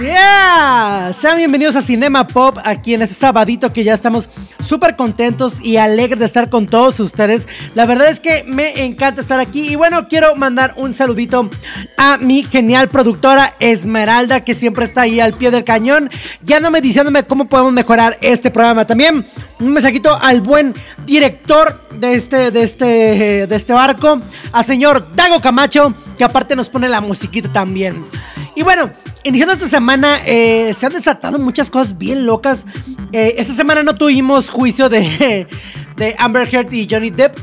Yeah. Sean bienvenidos a Cinema Pop aquí en este sabadito que ya estamos súper contentos y alegres de estar con todos ustedes. La verdad es que me encanta estar aquí y bueno, quiero mandar un saludito a mi genial productora Esmeralda que siempre está ahí al pie del cañón, guiándome diciéndome cómo podemos mejorar este programa. También un mensajito al buen director de este, de este, de este barco, a señor Dago Camacho, que aparte nos pone la musiquita también. Y bueno, iniciando esta semana, eh, se han desatado muchas cosas bien locas. Eh, esta semana no tuvimos juicio de, de Amber Heard y Johnny Depp,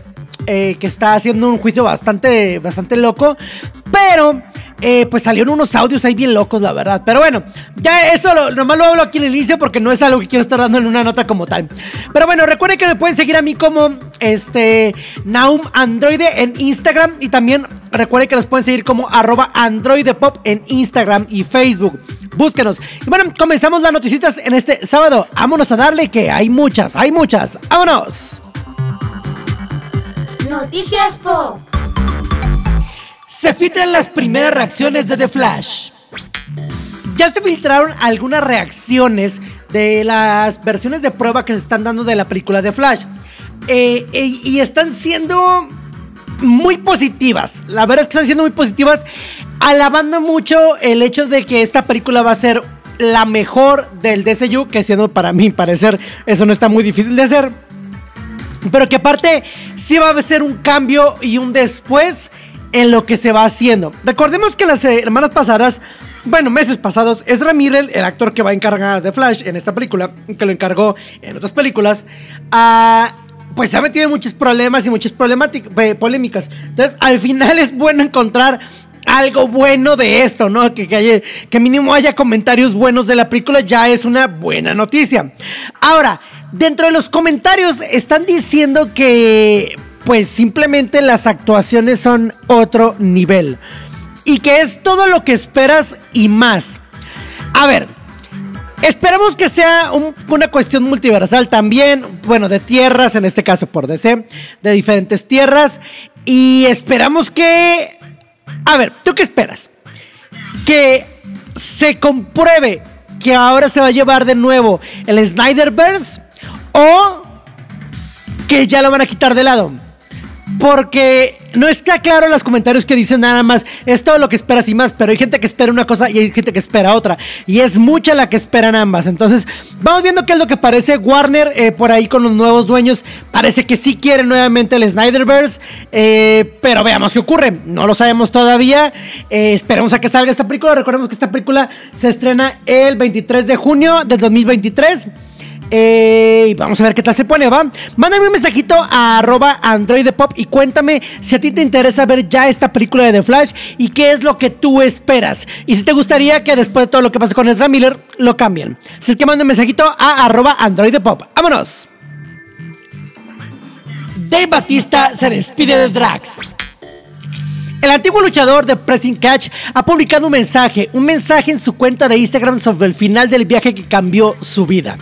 eh, que está haciendo un juicio bastante, bastante loco. Pero, eh, pues salieron unos audios ahí bien locos, la verdad. Pero bueno, ya eso lo, nomás lo hablo aquí en el inicio porque no es algo que quiero estar dando en una nota como tal. Pero bueno, recuerden que me pueden seguir a mí como este Naum Androide en Instagram. Y también recuerden que nos pueden seguir como arroba androidepop en Instagram y Facebook. Búsquenos. Y bueno, comenzamos las noticitas en este sábado. Vámonos a darle que hay muchas, hay muchas. ¡Vámonos! Noticias Pop. Se filtran las primeras reacciones de The Flash. Ya se filtraron algunas reacciones de las versiones de prueba que se están dando de la película de Flash. Eh, y están siendo muy positivas. La verdad es que están siendo muy positivas. Alabando mucho el hecho de que esta película va a ser la mejor del DCU. Que siendo para mí parecer eso no está muy difícil de hacer. Pero que aparte sí va a ser un cambio y un después en lo que se va haciendo. Recordemos que las semanas pasadas, bueno, meses pasados, Ezra Miller, el actor que va a encargar de Flash en esta película, que lo encargó en otras películas, ah, pues se ha metido en muchos problemas y muchas eh, polémicas. Entonces, al final es bueno encontrar algo bueno de esto, ¿no? Que, haya- que mínimo haya comentarios buenos de la película ya es una buena noticia. Ahora, dentro de los comentarios están diciendo que pues simplemente las actuaciones son otro nivel. Y que es todo lo que esperas y más. A ver, Esperamos que sea un- una cuestión multiversal también, bueno, de tierras, en este caso por DC, de diferentes tierras. Y esperamos que... A ver, ¿tú qué esperas? Que se compruebe que ahora se va a llevar de nuevo el Snyderverse o que ya lo van a quitar de lado. Porque no está claro en los comentarios que dicen nada más, es todo lo que esperas y más, pero hay gente que espera una cosa y hay gente que espera otra. Y es mucha la que esperan ambas. Entonces, vamos viendo qué es lo que parece Warner eh, por ahí con los nuevos dueños. Parece que sí quieren nuevamente el Snyderverse, eh, pero veamos qué ocurre. No lo sabemos todavía. Eh, esperemos a que salga esta película. Recordemos que esta película se estrena el 23 de junio del 2023. Vamos a ver qué tal se pone, ¿va? Mándame un mensajito a arroba androidepop y cuéntame si a ti te interesa ver ya esta película de The Flash y qué es lo que tú esperas. Y si te gustaría que después de todo lo que pase con Ezra Miller, lo cambien. Así es que manda un mensajito a arroba androidepop. ¡Vámonos! Dave Batista se despide de Drax. El antiguo luchador de Pressing Catch ha publicado un mensaje, un mensaje en su cuenta de Instagram sobre el final del viaje que cambió su vida.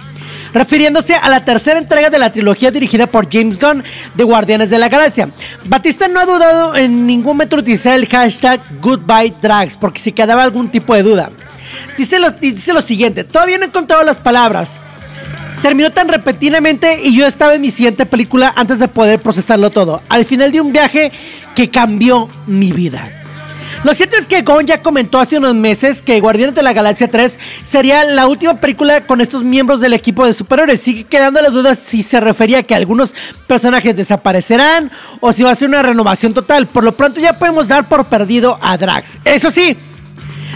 Refiriéndose a la tercera entrega de la trilogía dirigida por James Gunn de Guardianes de la Galaxia. Batista no ha dudado en ningún momento utilizar el hashtag Goodbye Drags porque si quedaba algún tipo de duda. Dice lo, dice lo siguiente, todavía no he encontrado las palabras. Terminó tan repentinamente y yo estaba en mi siguiente película antes de poder procesarlo todo. Al final de un viaje que cambió mi vida. Lo cierto es que Gon ya comentó hace unos meses que Guardianes de la Galaxia 3 sería la última película con estos miembros del equipo de superhéroes. Sigue quedando la duda si se refería a que algunos personajes desaparecerán o si va a ser una renovación total. Por lo pronto ya podemos dar por perdido a Drax. Eso sí,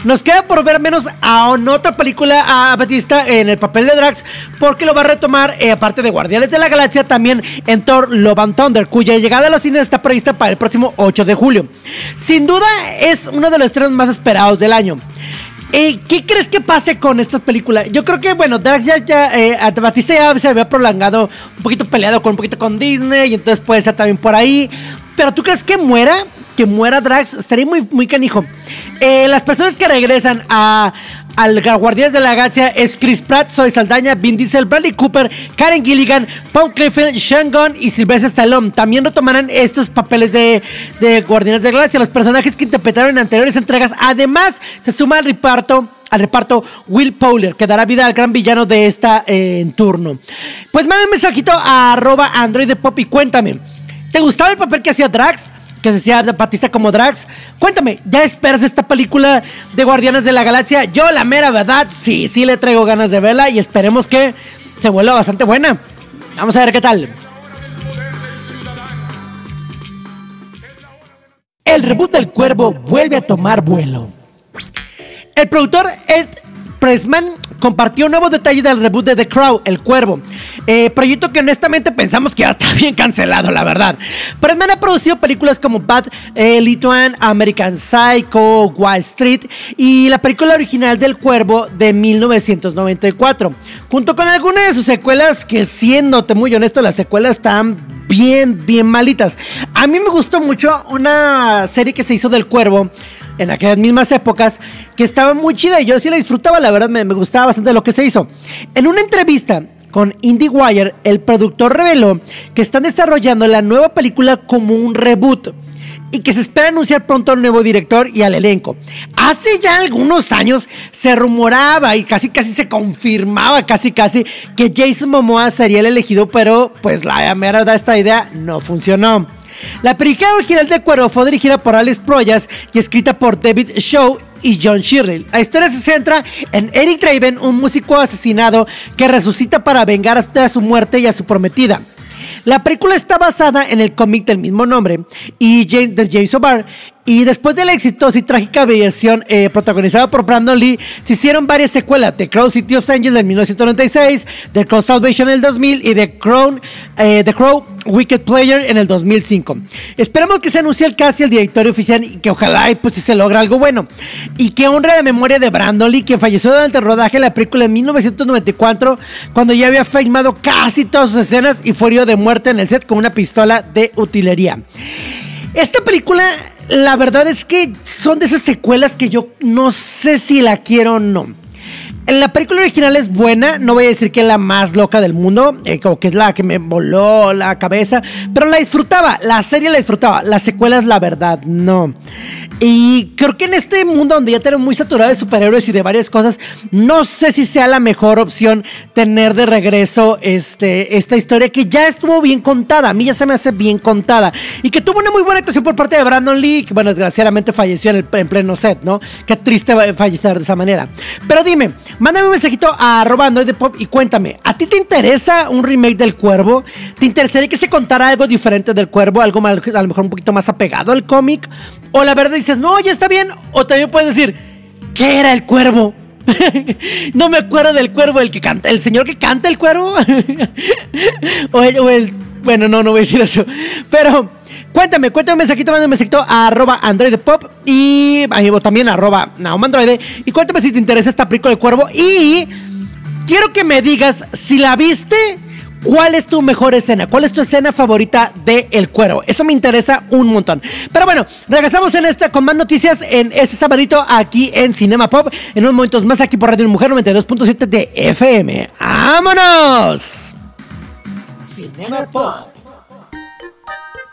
Nos queda por ver menos a otra película a Batista en el papel de Drax, porque lo va a retomar, eh, aparte de Guardianes de la Galaxia, también en Thor Love and Thunder, cuya llegada a los cines está prevista para el próximo 8 de julio. Sin duda es uno de los estrenos más esperados del año. Eh, ¿Qué crees que pase con estas películas? Yo creo que, bueno, Drax ya, ya eh, Batista ya se había prolongado un poquito peleado con un poquito con Disney y entonces puede ser también por ahí. Pero ¿tú crees que muera? Que muera Drax, estaría muy, muy canijo. Eh, las personas que regresan a, al Guardianes de la Galaxia es Chris Pratt, Zoe Saldaña, Vin Diesel, Bradley Cooper, Karen Gilligan, Paul Clifford, Sean Gunn y Sylvester Stallone. También retomarán estos papeles de, de Guardianes de la Galaxia, los personajes que interpretaron en anteriores entregas. Además, se suma al reparto al reparto Will Powler, que dará vida al gran villano de esta eh, en turno. Pues manda un mensajito a arroba Android de Pop y cuéntame, ¿te gustaba el papel que hacía Drax? que decía Batista como Drax. Cuéntame, ¿ya esperas esta película de Guardianes de la Galaxia? Yo, la mera verdad, sí, sí le traigo ganas de verla y esperemos que se vuelva bastante buena. Vamos a ver qué tal. El reboot del cuervo vuelve a tomar vuelo. El productor Ed Pressman compartió nuevos detalles del reboot de The Crow, El Cuervo. Eh, proyecto que honestamente pensamos que ya está bien cancelado, la verdad. Pressman ha producido películas como Bad eh, Lituan, American Psycho, Wall Street y la película original del Cuervo de 1994. Junto con algunas de sus secuelas que siéndote muy honesto, las secuelas están bien, bien malitas. A mí me gustó mucho una serie que se hizo del Cuervo en aquellas mismas épocas que estaba muy chida y yo sí la disfrutaba, la verdad me, gustaba bastante lo que se hizo. En una entrevista con IndieWire, el productor reveló que están desarrollando la nueva película como un reboot y que se espera anunciar pronto al nuevo director y al elenco. Hace ya algunos años se rumoraba y casi casi se confirmaba casi casi que Jason Momoa sería el elegido, pero pues la verdad esta idea no funcionó. La película original de Cuero fue dirigida por Alex Proyas y escrita por David Shaw y John Shirley. La historia se centra en Eric Draven, un músico asesinado que resucita para vengar a su muerte y a su prometida. La película está basada en el cómic del mismo nombre y de James O'Barr y después de la exitosa y trágica versión eh, protagonizada por Brandon Lee, se hicieron varias secuelas: The Crow City of Angels en 1996, The Crow Salvation en el 2000 y The Crow, eh, The Crow Wicked Player en el 2005. Esperamos que se anuncie el cast y el directorio oficial y que ojalá pues, se logra algo bueno. Y que honre la memoria de Brandon Lee, quien falleció durante el rodaje de la película en 1994, cuando ya había filmado casi todas sus escenas y fue herido de muerte en el set con una pistola de utilería. Esta película la verdad es que son de esas secuelas que yo no sé si la quiero o no. La película original es buena, no voy a decir que es la más loca del mundo, eh, o que es la que me voló la cabeza, pero la disfrutaba, la serie la disfrutaba, las secuelas la verdad no. Y creo que en este mundo donde ya tenemos muy saturado de superhéroes y de varias cosas, no sé si sea la mejor opción tener de regreso este, esta historia que ya estuvo bien contada, a mí ya se me hace bien contada, y que tuvo una muy buena actuación por parte de Brandon Lee, que bueno, desgraciadamente falleció en, el, en pleno set, ¿no? Qué triste fallecer de esa manera. Pero dime, Mándame un mensajito a arroba Android Pop y cuéntame, ¿a ti te interesa un remake del Cuervo? ¿Te interesaría que se contara algo diferente del Cuervo? Algo a lo mejor un poquito más apegado al cómic. O la verdad dices, no, ya está bien. O también puedes decir, ¿qué era el Cuervo? no me acuerdo del cuervo, el que canta, el señor que canta el cuervo. o, el, bueno, no, no voy a decir eso. Pero Cuéntame, cuéntame un mensajito, un mensajito a arroba Android Pop y también arroba Android. Y cuéntame si te interesa esta película de cuervo. Y quiero que me digas si la viste. ¿Cuál es tu mejor escena? ¿Cuál es tu escena favorita de El Cuervo? Eso me interesa un montón. Pero bueno, regresamos en esta con más noticias en este sabadito aquí en Cinema Pop. En unos momentos más aquí por Radio Mujer 92.7 de FM. ¡Vámonos! Cinema Pop.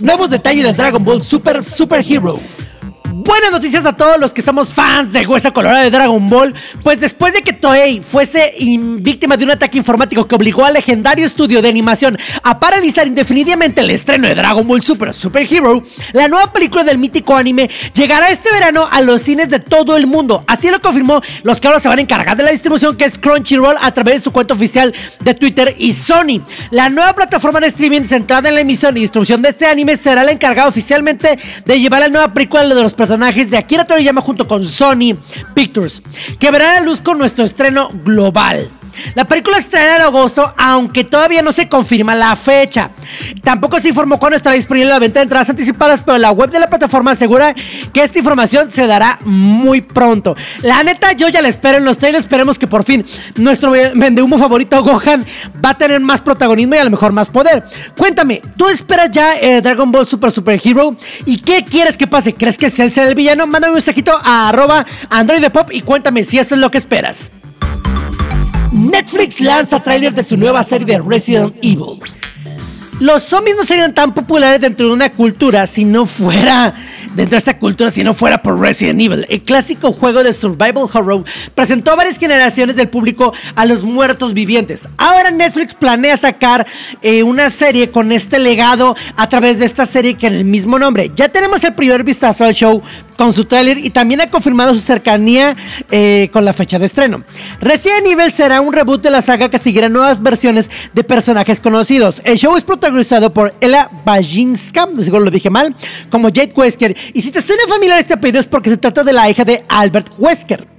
Nuevos detalles de Dragon Ball Super Super Hero. Buenas noticias a todos los que somos fans de Huesa Colorada de Dragon Ball. Pues después de que Toei fuese víctima de un ataque informático que obligó al legendario estudio de animación a paralizar indefinidamente el estreno de Dragon Ball Super Super Hero, la nueva película del mítico anime llegará este verano a los cines de todo el mundo. Así lo confirmó los que ahora se van a encargar de la distribución, que es Crunchyroll, a través de su cuenta oficial de Twitter y Sony. La nueva plataforma de streaming centrada en la emisión y distribución de este anime será la encargada oficialmente de llevar la nueva película de los personajes de Akira Toriyama junto con Sony Pictures, que verá la luz con nuestro estreno global. La película estrenará en agosto, aunque todavía no se confirma la fecha. Tampoco se informó cuándo estará disponible la venta de entradas anticipadas, pero la web de la plataforma asegura que esta información se dará muy pronto. La neta, yo ya la espero en los trailers. Esperemos que por fin nuestro vendehumo favorito, Gohan, va a tener más protagonismo y a lo mejor más poder. Cuéntame, ¿tú esperas ya eh, Dragon Ball Super Super Hero? ¿Y qué quieres que pase? ¿Crees que sea el villano? Mándame un mensajito a arroba Android y cuéntame si eso es lo que esperas. Netflix lanza tráiler de su nueva serie de Resident Evil. Los zombies no serían tan populares dentro de una cultura si no fuera dentro de esta cultura si no fuera por Resident Evil. El clásico juego de survival horror presentó a varias generaciones del público a los muertos vivientes. Ahora Netflix planea sacar eh, una serie con este legado a través de esta serie que en el mismo nombre. Ya tenemos el primer vistazo al show con su tráiler y también ha confirmado su cercanía eh, con la fecha de estreno. Resident Evil será un reboot de la saga que seguirá nuevas versiones de personajes conocidos. El show es protagonizado por Ella Bajinska, seguro lo dije mal, como Jade Wesker y si te suena familiar este apellido es porque se trata de la hija de Albert Wesker.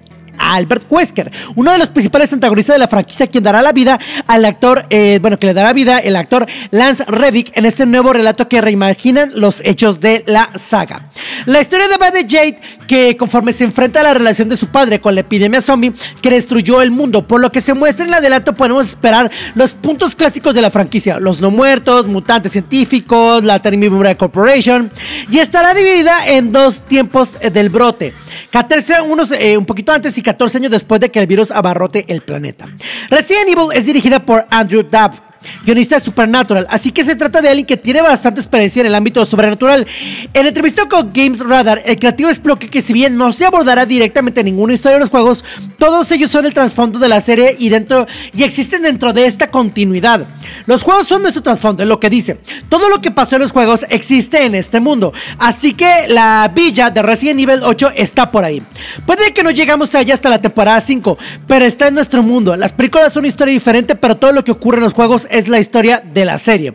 Albert Wesker, uno de los principales antagonistas de la franquicia, quien dará la vida al actor, eh, bueno, que le dará vida el actor Lance Reddick en este nuevo relato que reimaginan los hechos de la saga. La historia de de Jade, que conforme se enfrenta a la relación de su padre con la epidemia zombie que destruyó el mundo, por lo que se muestra en el adelanto podemos esperar los puntos clásicos de la franquicia, los no muertos, mutantes científicos, la Terminator Corporation, y estará dividida en dos tiempos eh, del brote. 14, unos, eh, un poquito antes y 14 años después de que el virus abarrote el planeta. Resident Evil es dirigida por Andrew Dabb guionista de Supernatural, así que se trata de alguien que tiene bastante experiencia en el ámbito sobrenatural. En entrevista con Games Radar, el creativo explotó que si bien no se abordará directamente ninguna historia de los juegos, todos ellos son el trasfondo de la serie y dentro y existen dentro de esta continuidad. Los juegos son su trasfondo, es lo que dice. Todo lo que pasó en los juegos existe en este mundo, así que la villa de Resident Evil 8 está por ahí. Puede que no llegamos allá hasta la temporada 5, pero está en nuestro mundo. Las películas son una historia diferente, pero todo lo que ocurre en los juegos es la historia de la serie.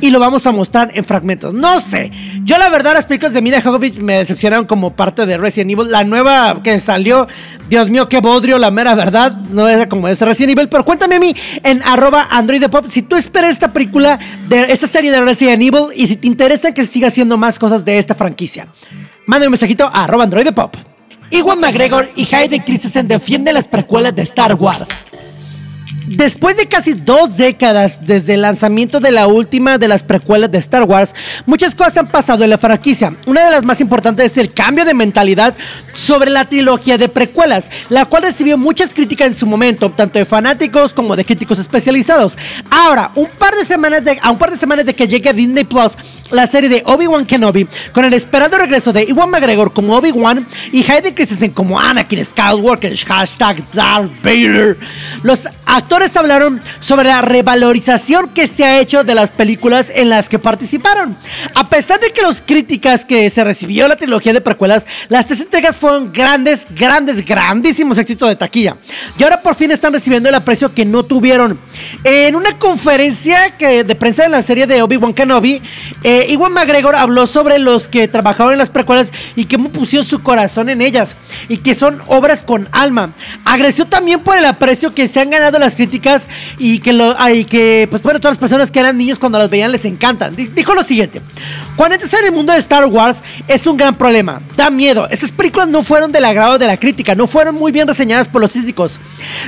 Y lo vamos a mostrar en fragmentos. No sé. Yo la verdad las películas de Mila Jovovich me decepcionaron como parte de Resident Evil. La nueva que salió, Dios mío, qué bodrio, la mera verdad. No es como ese Resident Evil. Pero cuéntame a mí en arroba Android Pop si tú esperas esta película, de esta serie de Resident Evil y si te interesa que siga haciendo más cosas de esta franquicia. Manda un mensajito a arroba Android Pop. Iwan McGregor y Hayden Christensen defienden las precuelas de Star Wars. Después de casi dos décadas desde el lanzamiento de la última de las precuelas de Star Wars, muchas cosas han pasado en la franquicia. Una de las más importantes es el cambio de mentalidad sobre la trilogía de precuelas, la cual recibió muchas críticas en su momento, tanto de fanáticos como de críticos especializados. Ahora, un par de semanas de, a un par de semanas de que llegue a Disney Plus la serie de Obi-Wan Kenobi, con el esperado regreso de Iwan McGregor como Obi-Wan y Hayden Christensen como Anakin Skywalker, hashtag Darth Vader, los actores hablaron sobre la revalorización que se ha hecho de las películas en las que participaron. A pesar de que los críticas que se recibió la trilogía de precuelas, las tres entregas fueron grandes, grandes, grandísimos éxitos de taquilla. Y ahora por fin están recibiendo el aprecio que no tuvieron. En una conferencia que, de prensa de la serie de Obi-Wan Kenobi, eh, Iwan McGregor habló sobre los que trabajaron en las precuelas y que pusieron su corazón en ellas y que son obras con alma. Agradeció también por el aprecio que se han ganado las críticas y que, lo, hay que pues bueno, todas las personas que eran niños cuando las veían les encantan. Dijo lo siguiente, cuando entras en el mundo de Star Wars es un gran problema, da miedo, esas películas no fueron del agrado de la crítica, no fueron muy bien reseñadas por los críticos.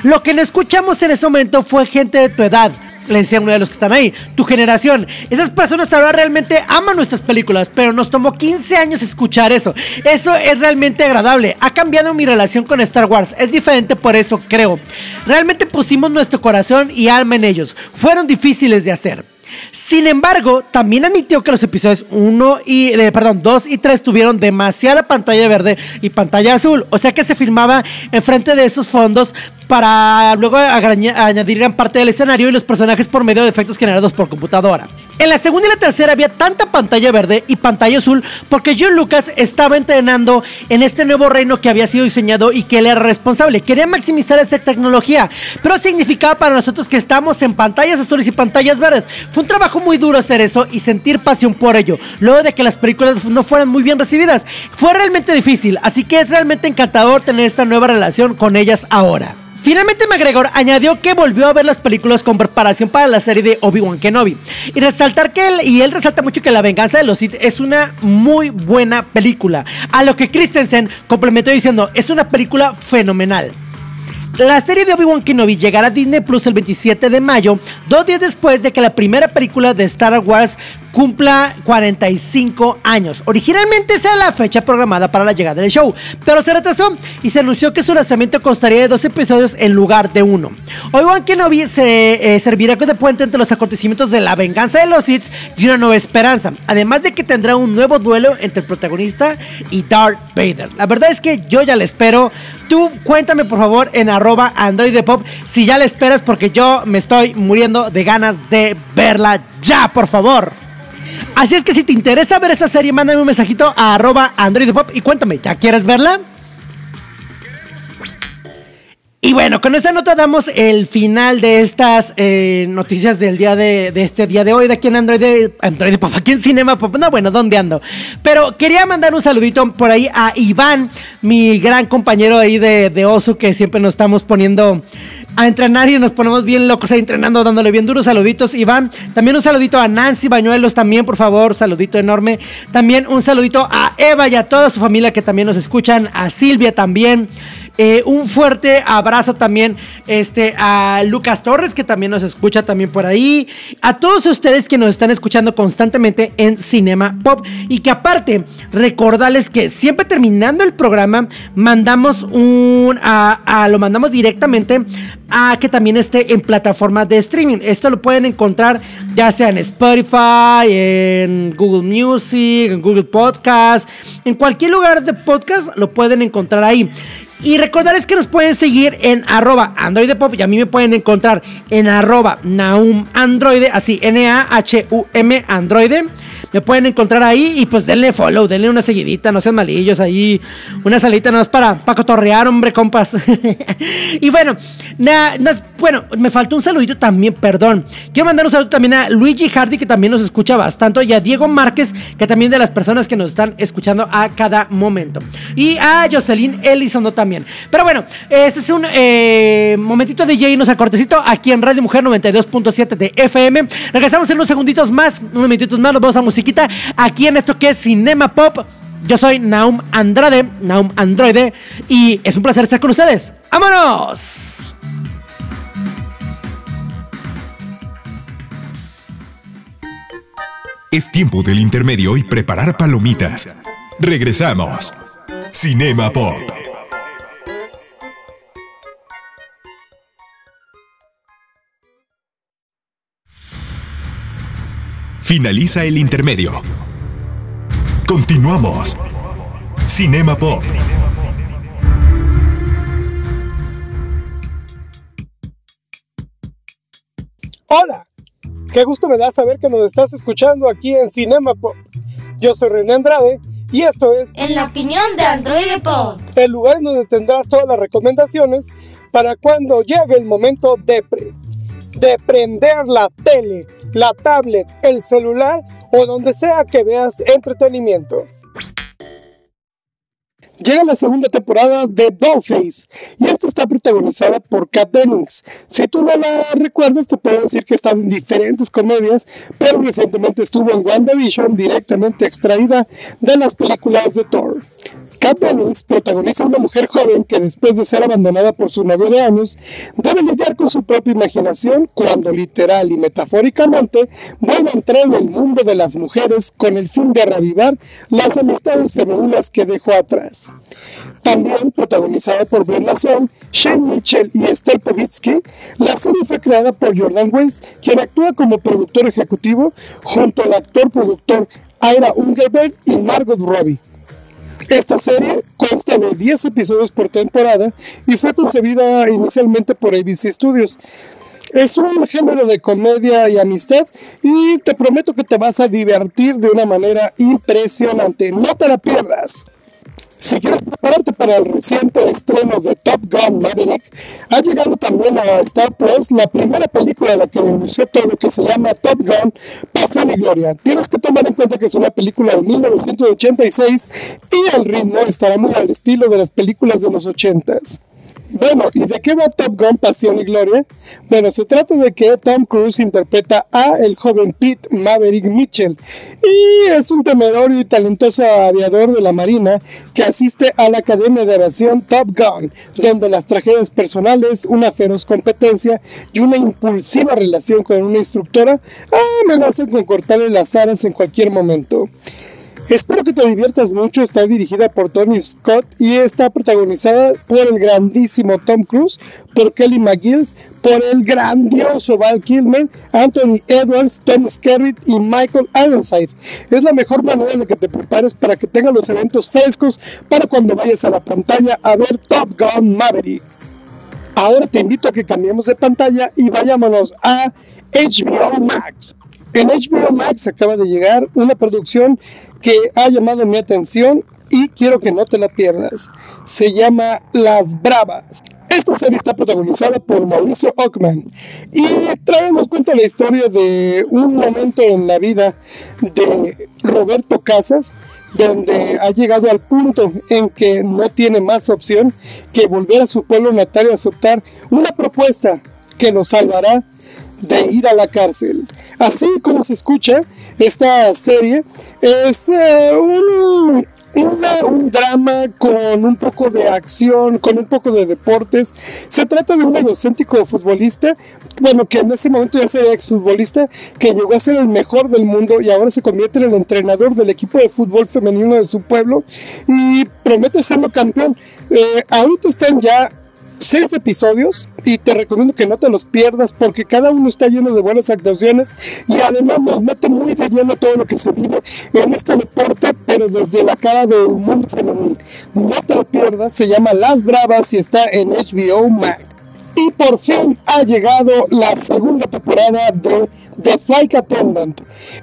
Lo que no escuchamos en ese momento fue gente de tu edad le decía uno de los que están ahí, tu generación. Esas personas ahora realmente aman nuestras películas, pero nos tomó 15 años escuchar eso. Eso es realmente agradable. Ha cambiado mi relación con Star Wars. Es diferente por eso, creo. Realmente pusimos nuestro corazón y alma en ellos. Fueron difíciles de hacer. Sin embargo, también admitió que los episodios 1 y, eh, perdón, 2 y 3 tuvieron demasiada pantalla verde y pantalla azul, o sea que se filmaba enfrente de esos fondos para luego añadir gran parte del escenario y los personajes por medio de efectos generados por computadora. En la segunda y la tercera había tanta pantalla verde y pantalla azul porque John Lucas estaba entrenando en este nuevo reino que había sido diseñado y que él era responsable. Quería maximizar esa tecnología, pero significaba para nosotros que estamos en pantallas azules y pantallas verdes. Fue un trabajo muy duro hacer eso y sentir pasión por ello, luego de que las películas no fueran muy bien recibidas. Fue realmente difícil, así que es realmente encantador tener esta nueva relación con ellas ahora. Finalmente McGregor añadió que volvió a ver las películas con preparación para la serie de Obi-Wan Kenobi y resaltar que él y él resalta mucho que La venganza de los Sith es una muy buena película, a lo que Christensen complementó diciendo, es una película fenomenal. La serie de Obi-Wan Kenobi llegará a Disney Plus el 27 de mayo, dos días después de que la primera película de Star Wars cumpla 45 años. Originalmente esa era la fecha programada para la llegada del show, pero se retrasó y se anunció que su lanzamiento constaría de dos episodios en lugar de uno. Obi-Wan Kenobi se eh, servirá de puente entre los acontecimientos de la venganza de los Sith y una nueva esperanza, además de que tendrá un nuevo duelo entre el protagonista y Darth Vader. La verdad es que yo ya le espero. Tú cuéntame por favor en arroba Android de Pop si ya le esperas porque yo me estoy muriendo de ganas de verla ya, por favor. Así es que si te interesa ver esa serie, mándame un mensajito a arroba Android Pop y cuéntame, ¿ya quieres verla? Y bueno, con esa nota damos el final de estas eh, noticias del día de, este día de hoy, de aquí en Android Android Pop, aquí en Cinema Pop. No, bueno, ¿dónde ando? Pero quería mandar un saludito por ahí a Iván, mi gran compañero ahí de, de Osu, que siempre nos estamos poniendo a entrenar y nos ponemos bien locos ahí entrenando, dándole bien duros saluditos, Iván. También un saludito a Nancy Bañuelos, también, por favor, saludito enorme. También un saludito a Eva y a toda su familia que también nos escuchan, a Silvia también. Eh, un fuerte abrazo también este, a Lucas Torres, que también nos escucha también por ahí. A todos ustedes que nos están escuchando constantemente en Cinema Pop. Y que aparte, recordarles que siempre terminando el programa, mandamos un. A, a- lo mandamos directamente a que también esté en plataformas de streaming. Esto lo pueden encontrar ya sea en Spotify, en Google Music, en Google Podcast, en cualquier lugar de podcast lo pueden encontrar ahí. Y recordarles que nos pueden seguir en arroba Android Pop y a mí me pueden encontrar en arroba Naum Android, así N-A-H-U-M Android. Me pueden encontrar ahí y pues denle follow, denle una seguidita, no sean malillos ahí. Una salita nada más para, para cotorrear, hombre, compas. y bueno, na- bueno, me faltó un saludito también, perdón. Quiero mandar un saludo también a Luigi Hardy, que también nos escucha bastante, y a Diego Márquez, que también de las personas que nos están escuchando a cada momento. Y a Jocelyn Elizondo también. Pero bueno, este es un eh, momentito de Jay, nos a cortecito aquí en Radio Mujer 92.7 de FM. Regresamos en unos segunditos más, unos minutitos más, nos vamos a aquí en esto que es Cinema Pop. Yo soy Naum Andrade, Naum Androide, y es un placer estar con ustedes. ¡Vámonos! Es tiempo del intermedio y preparar palomitas. Regresamos. Cinema Pop. Finaliza el intermedio. Continuamos. Cinema Pop. Hola, qué gusto me da saber que nos estás escuchando aquí en Cinema Pop. Yo soy René Andrade y esto es En la opinión de Android Pop. el lugar en donde tendrás todas las recomendaciones para cuando llegue el momento de, pre- de prender la tele, la tablet, el celular o donde sea que veas entretenimiento. Llega la segunda temporada de Dollface y esta está protagonizada por Kat Dennings. Si tú no la recuerdas, te puedo decir que está en diferentes comedias, pero recientemente estuvo en WandaVision directamente extraída de las películas de Thor. Kat Dennings protagoniza a una mujer joven que después de ser abandonada por su novio de años, debe lidiar con su propia imaginación cuando literal y metafóricamente vuelve a entrar en el mundo de las mujeres con el fin de reavivar las amistades femeninas que dejó atrás. También protagonizada por Brenda Song, Shane Mitchell y Estelle Povitsky, la serie fue creada por Jordan Weiss, quien actúa como productor ejecutivo junto al actor-productor Ira Ungerberg y Margot Robbie. Esta serie consta de 10 episodios por temporada y fue concebida inicialmente por ABC Studios. Es un género de comedia y amistad y te prometo que te vas a divertir de una manera impresionante. No te la pierdas. Si quieres prepararte para el reciente estreno de Top Gun Maverick, ha llegado también a Star Plus la primera película de la que inició todo, que se llama Top Gun Pasión y Gloria. Tienes que tomar en cuenta que es una película de 1986 y el ritmo estará muy al estilo de las películas de los 80s. Bueno, ¿y de qué va Top Gun Pasión y Gloria? Bueno, se trata de que Tom Cruise interpreta a el joven Pete Maverick Mitchell y es un temerorio y talentoso aviador de la Marina que asiste a la Academia de Aviación Top Gun, donde las tragedias personales, una feroz competencia y una impulsiva relación con una instructora amenazan con cortarle las alas en cualquier momento. Espero que te diviertas mucho. Está dirigida por Tony Scott y está protagonizada por el grandísimo Tom Cruise, por Kelly McGills, por el grandioso Val Kilmer, Anthony Edwards, Tom Skerritt y Michael Ironside. Es la mejor manera de que te prepares para que tengas los eventos frescos para cuando vayas a la pantalla a ver Top Gun Maverick. Ahora te invito a que cambiemos de pantalla y vayámonos a HBO Max. En HBO Max acaba de llegar una producción que ha llamado mi atención y quiero que no te la pierdas. Se llama Las Bravas. Esta serie está protagonizada por Mauricio Ockman y traemos cuenta la historia de un momento en la vida de Roberto Casas, donde ha llegado al punto en que no tiene más opción que volver a su pueblo natal y aceptar una propuesta que lo salvará de ir a la cárcel. Así como se escucha, esta serie es eh, un, drama con un poco de acción, con un poco de deportes. Se trata de un egocéntrico futbolista, bueno, que en ese momento ya sería exfutbolista, que llegó a ser el mejor del mundo y ahora se convierte en el entrenador del equipo de fútbol femenino de su pueblo y promete serlo campeón. Eh, ahorita están ya seis episodios y te recomiendo que no te los pierdas porque cada uno está lleno de buenas actuaciones y además nos mete muy de lleno todo lo que se vive en este deporte, pero desde la cara del mundo femenino. No te lo pierdas, se llama Las Bravas y está en HBO Max. Y por fin ha llegado la segunda temporada de The Flight Attendant.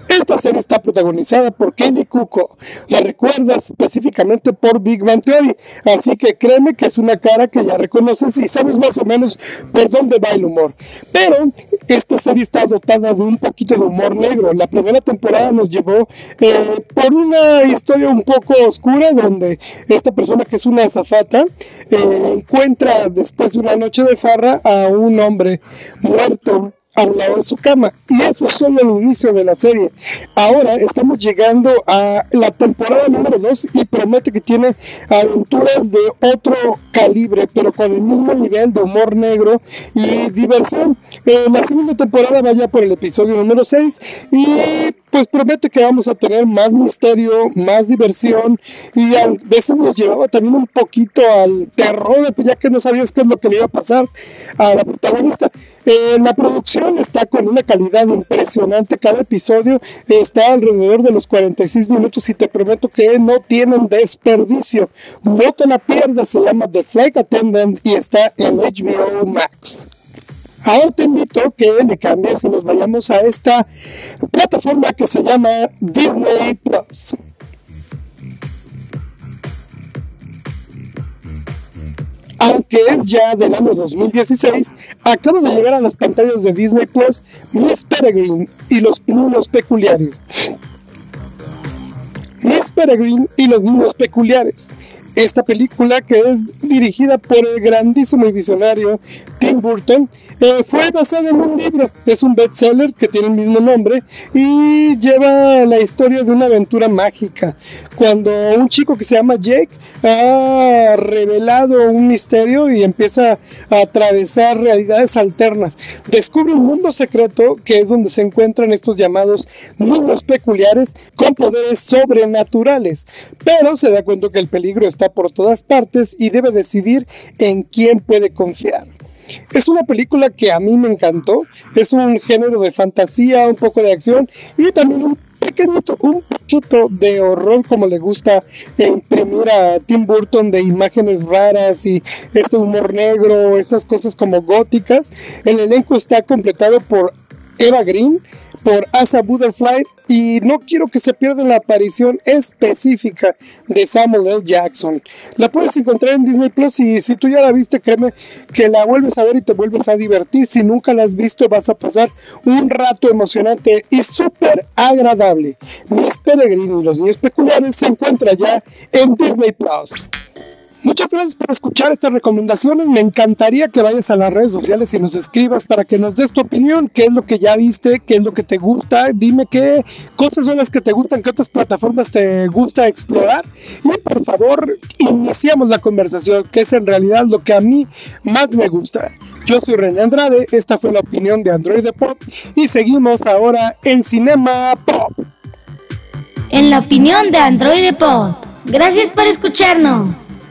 Esta serie está protagonizada por Kelly Cuco. La recuerdas específicamente por Big Bang Theory. Así que créeme que es una cara que ya reconoces y sabes más o menos por dónde va el humor. Pero esta serie está dotada de un poquito de humor negro. La primera temporada nos llevó eh, por una historia un poco oscura donde esta persona que es una azafata eh, encuentra después de una noche de farra a un hombre muerto a un lado de su cama. Y eso es solo el inicio de la serie. Ahora estamos llegando a la temporada número 2 y promete que tiene aventuras de otro calibre, pero con el mismo nivel de humor negro y diversión. Eh, la segunda temporada vaya por el episodio número 6 y pues promete que vamos a tener más misterio, más diversión y a veces nos llevaba también un poquito al terror, ya que no sabías qué es lo que le iba a pasar a la protagonista. Eh, la producción está con una calidad impresionante, cada episodio está alrededor de los 46 minutos y te prometo que no tienen desperdicio. No te la pierdas, se llama The Flight Attendant y está en HBO Max. Ahora te invito que le cambies y nos vayamos a esta plataforma que se llama Disney Plus. Aunque es ya del año 2016, acaba de llegar a las pantallas de Disney Plus Miss Peregrine y los niños peculiares. Miss Peregrine y los niños peculiares. Esta película que es dirigida por el grandísimo y visionario Tim Burton eh, fue basada en un libro, es un bestseller que tiene el mismo nombre y lleva la historia de una aventura mágica. Cuando un chico que se llama Jake ha revelado un misterio y empieza a atravesar realidades alternas, descubre un mundo secreto que es donde se encuentran estos llamados mundos peculiares con poderes sobrenaturales, pero se da cuenta que el peligro está por todas partes y debe decidir en quién puede confiar. Es una película que a mí me encantó. Es un género de fantasía, un poco de acción y también un pequeño, un poquito de horror como le gusta imprimir a Tim Burton de imágenes raras y este humor negro, estas cosas como góticas. El elenco está completado por Eva Green, por Asa Butterfly y no quiero que se pierda la aparición específica de Samuel L. Jackson. La puedes encontrar en Disney Plus y si tú ya la viste, créeme que la vuelves a ver y te vuelves a divertir. Si nunca la has visto, vas a pasar un rato emocionante y súper agradable. Mis peregrinos y los niños peculiares se encuentran ya en Disney Plus. Muchas gracias por escuchar estas recomendaciones. Me encantaría que vayas a las redes sociales y nos escribas para que nos des tu opinión, qué es lo que ya viste, qué es lo que te gusta. Dime qué cosas son las que te gustan, qué otras plataformas te gusta explorar. Y por favor, iniciamos la conversación, que es en realidad lo que a mí más me gusta. Yo soy René Andrade, esta fue la opinión de Android Pop y seguimos ahora en Cinema Pop. En la opinión de Android Pop. Gracias por escucharnos.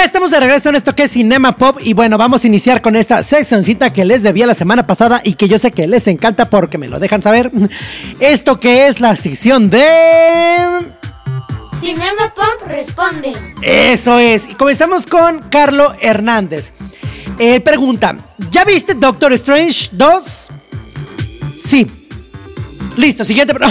Ya estamos de regreso en esto que es Cinema Pop y bueno, vamos a iniciar con esta seccioncita que les debía la semana pasada y que yo sé que les encanta porque me lo dejan saber. Esto que es la sección de... Cinema Pop responde. Eso es. Y comenzamos con Carlo Hernández. Él pregunta, ¿ya viste Doctor Strange 2? Sí. Listo, siguiente.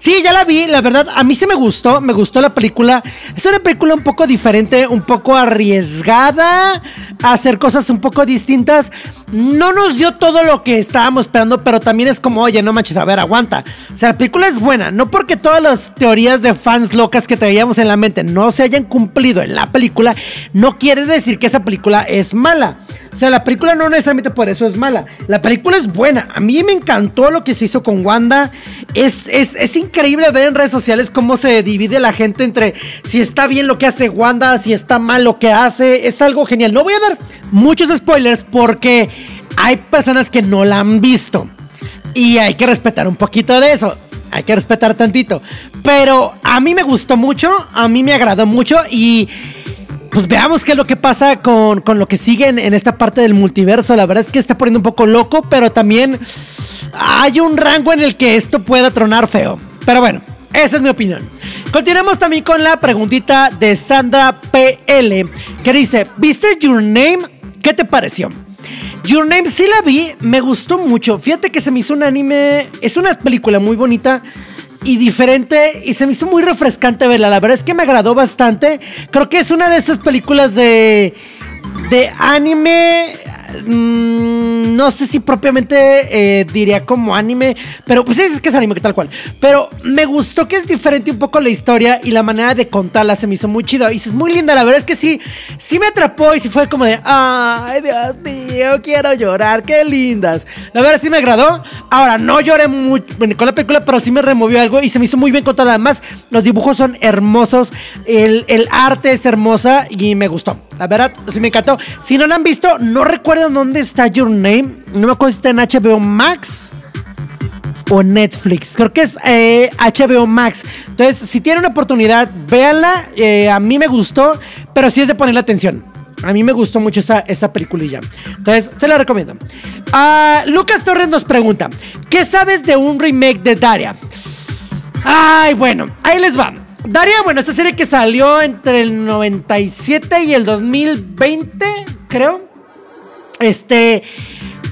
Sí, ya la vi, la verdad, a mí sí me gustó, me gustó la película. Es una película un poco diferente, un poco arriesgada hacer cosas un poco distintas. No nos dio todo lo que estábamos esperando, pero también es como, oye, no manches, a ver, aguanta. O sea, la película es buena, no porque todas las teorías de fans locas que traíamos en la mente no se hayan cumplido en la película, no quiere decir que esa película es mala. O sea, la película no necesariamente por eso es mala. La película es buena. A mí me encantó lo que se hizo con Wanda. Es, es, es, increíble ver en redes sociales cómo se divide la gente entre si está bien lo que hace Wanda, si está mal lo que hace. Es algo genial. No voy a dar muchos spoilers porque hay personas que no la han visto. Y hay que respetar un poquito de eso. Hay que respetar tantito. Pero a mí me gustó mucho. A mí me agradó mucho. Y pues veamos qué es lo que pasa con, con lo que sigue en, en, esta parte del multiverso. La verdad es que está poniendo un poco loco, pero también hay un rango en el que esto pueda tronar feo. Pero bueno, esa es mi opinión. Continuamos también con la preguntita de Sandra PL, que dice, ¿viste Your Name? ¿Qué te pareció? Your Name sí la vi, me gustó mucho. Fíjate que se me hizo un anime, es una película muy bonita y diferente y se me hizo muy refrescante verla. La verdad es que me agradó bastante. Creo que es una de esas películas de de anime mmm, no sé si propiamente eh, diría como anime, pero pues es que es anime que tal cual. Pero me gustó que es diferente un poco la historia y la manera de contarla se me hizo muy chido. Y es muy linda, la verdad es que sí, sí me atrapó y sí fue como de, ay Dios mío, quiero llorar, qué lindas. La verdad sí me agradó. Ahora, no lloré mucho con la película, pero sí me removió algo y se me hizo muy bien contada. Además, los dibujos son hermosos, el, el arte es hermosa y me gustó. La verdad, sí me encantó. Si no la han visto, no recuerdo dónde está Your Name. No me acuerdo si está en HBO Max o Netflix. Creo que es eh, HBO Max. Entonces, si tienen una oportunidad, véanla. Eh, a mí me gustó, pero sí es de ponerle atención. A mí me gustó mucho esa, esa peliculilla. Entonces, te la recomiendo. Uh, Lucas Torres nos pregunta: ¿Qué sabes de un remake de Daria? Ay, bueno, ahí les va. Daria, bueno, esa serie que salió entre el 97 y el 2020, creo. Este,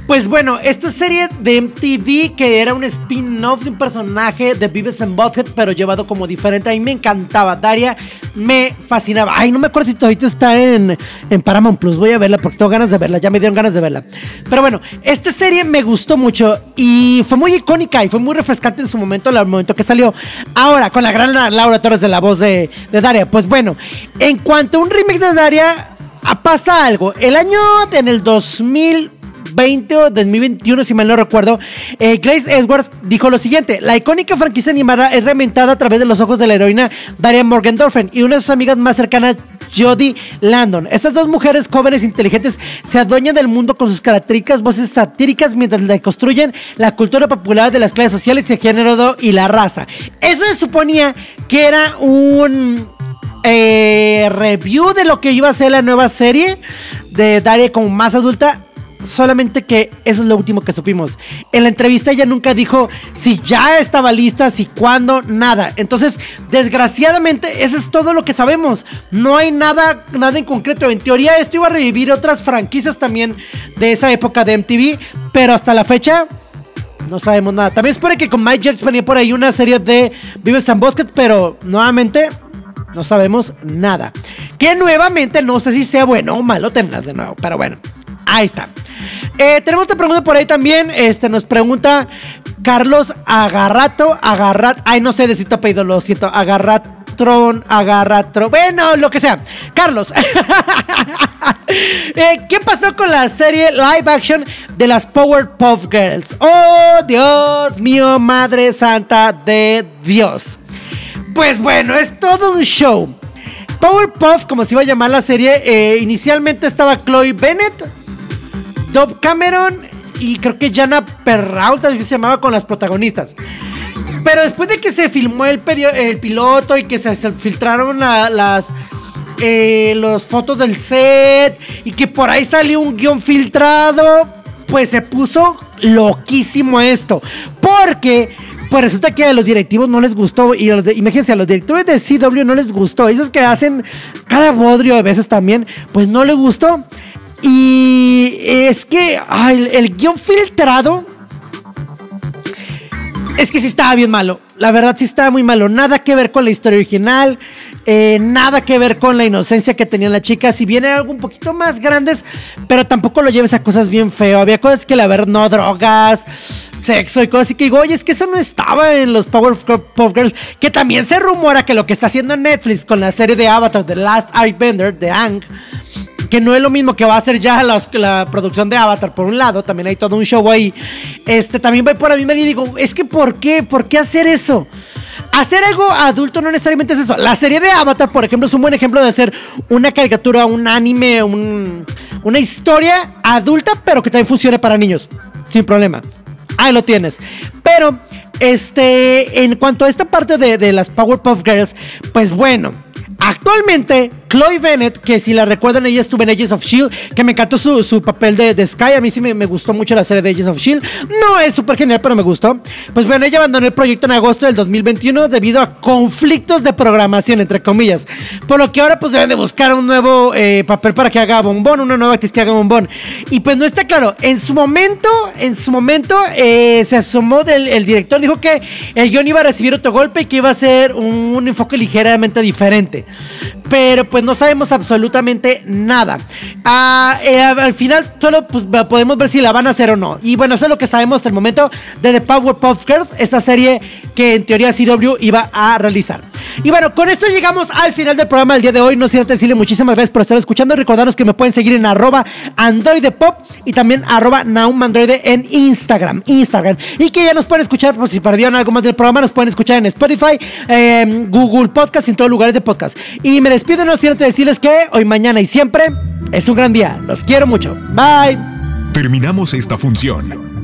pues bueno, esta serie de MTV que era un spin-off de un personaje de Beavis and Butthead, pero llevado como diferente, a mí me encantaba. Daria me fascinaba. Ay, no me acuerdo si todavía está en, en Paramount Plus. Voy a verla porque tengo ganas de verla. Ya me dieron ganas de verla. Pero bueno, esta serie me gustó mucho y fue muy icónica y fue muy refrescante en su momento, el momento que salió. Ahora, con la gran Laura Torres de la voz de, de Daria. Pues bueno, en cuanto a un remake de Daria, pasa algo. El año en el 2020 o 2021, si mal no recuerdo, eh, Grace Edwards dijo lo siguiente: La icónica franquicia animada es reinventada a través de los ojos de la heroína Daria Morgendorfen y una de sus amigas más cercanas, Jodie Landon. Estas dos mujeres jóvenes e inteligentes se adueñan del mundo con sus características voces satíricas mientras le construyen la cultura popular de las clases sociales, el género y la raza. Eso se suponía que era un eh, review de lo que iba a ser la nueva serie de Daria como más adulta. Solamente que eso es lo último que supimos. En la entrevista ella nunca dijo si ya estaba lista, si cuándo, nada. Entonces, desgraciadamente, eso es todo lo que sabemos. No hay nada, nada en concreto. En teoría, esto iba a revivir otras franquicias también de esa época de MTV. Pero hasta la fecha, no sabemos nada. También espero que con Mike Jets venía por ahí una serie de Vives and Bosque, pero nuevamente no sabemos nada. Que nuevamente no sé si sea bueno o malo tenerlas de nuevo, pero bueno, ahí está. Eh, tenemos otra pregunta por ahí también. Este nos pregunta Carlos Agarrato, Agarrat. Ay, no sé de tu apellido, lo siento. Agarratron, Agarratro. Bueno, lo que sea. Carlos. Eh, ¿Qué pasó con la serie live action de las Powerpuff Girls? Oh, Dios mío, Madre Santa de Dios. Pues bueno, es todo un show. Powerpuff, como se iba a llamar la serie, eh, inicialmente estaba Chloe Bennett, Dove Cameron y creo que Jana Perrault, se llamaba con las protagonistas. Pero después de que se filmó el, el piloto y que se, filtraron las eh, los fotos del set y que por ahí salió un guion filtrado, pues se puso loquísimo esto. Porque pues resulta que a los directivos no les gustó. Y imagínense, a los directores de CW no les gustó. Esos que hacen cada bodrio a veces también, pues no les gustó. Y es que el, guion filtrado. Es que sí estaba bien malo. La verdad sí estaba muy malo. Nada que ver con la historia original. Eh, nada que ver con la inocencia que tenía la chica. Si viene algo un poquito más grandes, pero tampoco lo lleves a cosas bien feo. Había cosas que la verdad no drogas, sexo y cosas así que digo, oye, es que eso no estaba en los Power Pop Girls. Que también se rumora que lo que está haciendo Netflix con la serie de Avatar, The Last Airbender, de Ang, que no es lo mismo que va a hacer ya la producción de Avatar por un lado, también hay todo un show ahí. Este también voy por a mí y digo, es que ¿por qué? ¿Por qué hacer eso? Hacer algo adulto no necesariamente es eso. La serie de Avatar, por ejemplo, es un buen ejemplo de hacer una caricatura, un anime, una historia adulta, pero que también funcione para niños. Sin problema. Ahí lo tienes. Pero, este, en cuanto a esta parte de las Powerpuff Girls, pues bueno, actualmente Chloe Bennett, que si la recuerdan, ella estuvo en Agents of Shield, que me encantó su, papel de, Sky. A mí sí me, gustó mucho la serie de Agents of Shield. No es súper genial, pero me gustó. Pues bueno, ella abandonó el proyecto en agosto del 2021 debido a conflictos de programación, entre comillas. Por lo que ahora pues deben de buscar un nuevo eh, papel para que haga bombón, una nueva actriz que haga bombón. Y pues no está claro. En su momento, en su momento, eh, se asomó el director, dijo que el guion iba a recibir otro golpe y que iba a ser un enfoque ligeramente diferente. Pero pues no sabemos absolutamente nada. Ah, eh, al final solo pues, podemos ver si la van a hacer o no. Y bueno, eso es lo que sabemos hasta el momento de The Powerpuff Girls, esa serie que en teoría CW iba a realizar. Y bueno, con esto llegamos al final del programa del día de hoy. No siento decirle muchísimas gracias por estar escuchando. Recordaros que me pueden seguir en arroba androidepop y también arroba naumandroide en Instagram. Instagram. Y que ya nos pueden escuchar, por si perdieron algo más del programa, nos pueden escuchar en Spotify, Google Podcast y en todos lugares de podcast. Y me despido, no siento decirles que hoy, mañana y siempre es un gran día. Los quiero mucho. Bye. Terminamos esta función.